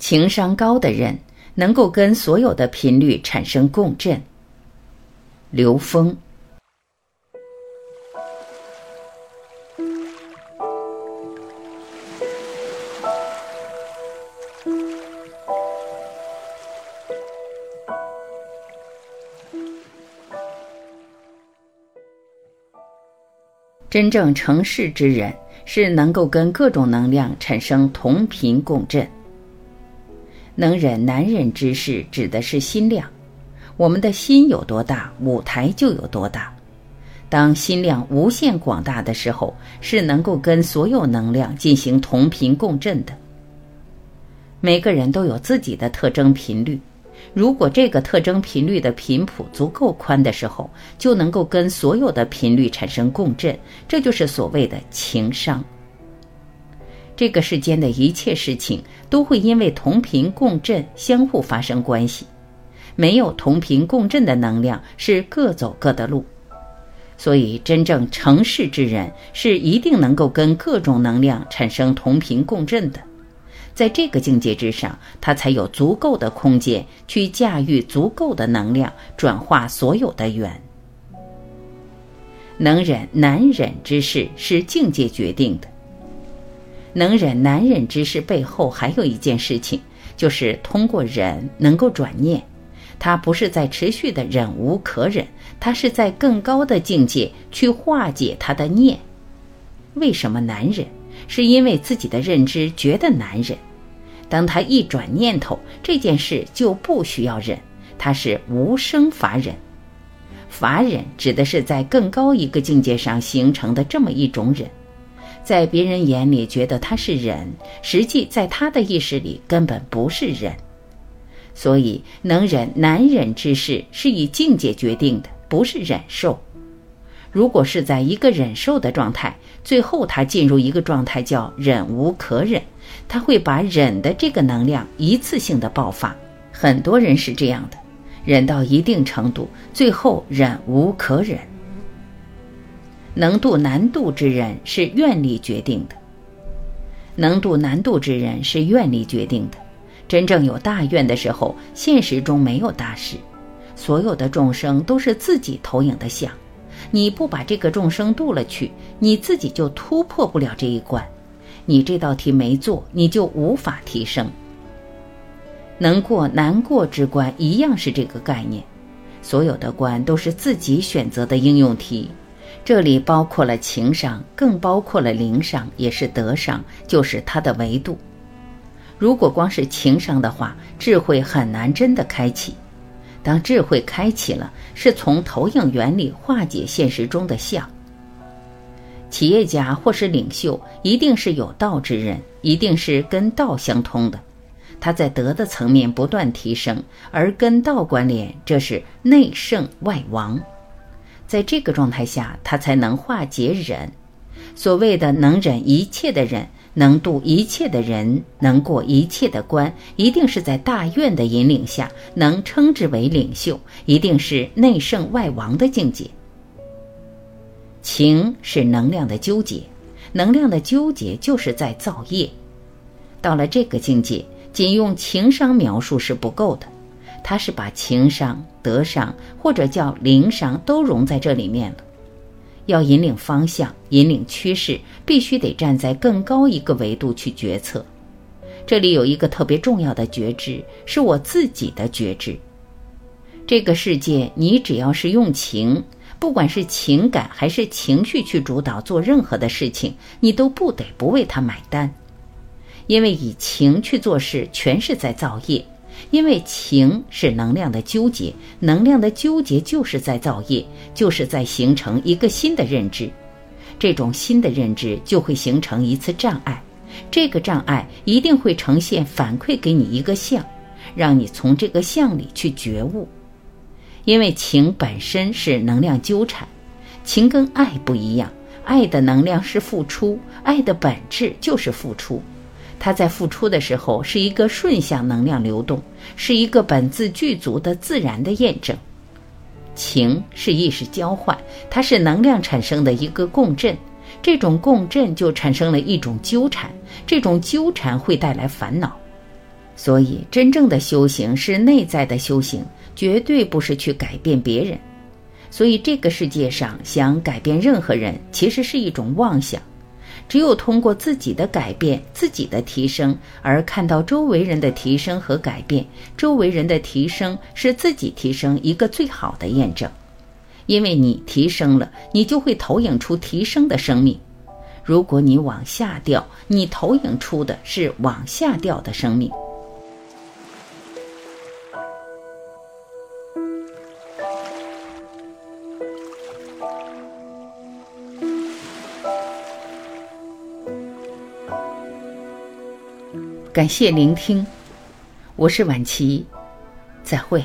情商高的人能够跟所有的频率产生共振。刘峰。真正成事之人是能够跟各种能量产生同频共振。能忍难忍之事，指的是心量。我们的心有多大，舞台就有多大。当心量无限广大的时候，是能够跟所有能量进行同频共振的。每个人都有自己的特征频率。如果这个特征频率的频谱足够宽的时候，就能够跟所有的频率产生共振，这就是所谓的情商。这个世间的一切事情都会因为同频共振相互发生关系，没有同频共振的能量是各走各的路。所以，真正成事之人是一定能够跟各种能量产生同频共振的。在这个境界之上，他才有足够的空间去驾驭足够的能量，转化所有的缘。能忍难忍之事是境界决定的。能忍难忍之事背后还有一件事情，就是通过忍能够转念。他不是在持续的忍无可忍，他是在更高的境界去化解他的念。为什么难忍？是因为自己的认知觉得难忍。当他一转念头，这件事就不需要忍，他是无生法忍。法忍指的是在更高一个境界上形成的这么一种忍，在别人眼里觉得他是忍，实际在他的意识里根本不是忍。所以，能忍难忍之事是以境界决定的，不是忍受。如果是在一个忍受的状态，最后他进入一个状态叫忍无可忍。他会把忍的这个能量一次性的爆发，很多人是这样的，忍到一定程度，最后忍无可忍。能度难度之人是愿力决定的，能度难度之人是愿力决定的。真正有大愿的时候，现实中没有大事，所有的众生都是自己投影的像，你不把这个众生渡了去，你自己就突破不了这一关。你这道题没做，你就无法提升。能过难过之关，一样是这个概念。所有的关都是自己选择的应用题，这里包括了情商，更包括了灵商，也是德商，就是它的维度。如果光是情商的话，智慧很难真的开启。当智慧开启了，是从投影原理化解现实中的相。企业家或是领袖，一定是有道之人，一定是跟道相通的。他在德的层面不断提升，而跟道关联，这是内圣外王。在这个状态下，他才能化解忍。所谓的能忍一切的人，能度一切的人，能过一切的关，一定是在大愿的引领下，能称之为领袖，一定是内圣外王的境界。情是能量的纠结，能量的纠结就是在造业。到了这个境界，仅用情商描述是不够的，它是把情商、德商或者叫灵商都融在这里面了。要引领方向、引领趋势，必须得站在更高一个维度去决策。这里有一个特别重要的觉知，是我自己的觉知。这个世界，你只要是用情。不管是情感还是情绪去主导做任何的事情，你都不得不为他买单，因为以情去做事全是在造业，因为情是能量的纠结，能量的纠结就是在造业，就是在形成一个新的认知，这种新的认知就会形成一次障碍，这个障碍一定会呈现反馈给你一个相，让你从这个相里去觉悟。因为情本身是能量纠缠，情跟爱不一样，爱的能量是付出，爱的本质就是付出。它在付出的时候是一个顺向能量流动，是一个本自具足的自然的验证。情是意识交换，它是能量产生的一个共振，这种共振就产生了一种纠缠，这种纠缠会带来烦恼。所以，真正的修行是内在的修行，绝对不是去改变别人。所以，这个世界上想改变任何人，其实是一种妄想。只有通过自己的改变、自己的提升，而看到周围人的提升和改变，周围人的提升是自己提升一个最好的验证。因为你提升了，你就会投影出提升的生命。如果你往下掉，你投影出的是往下掉的生命。感谢聆听我是婉琪再会。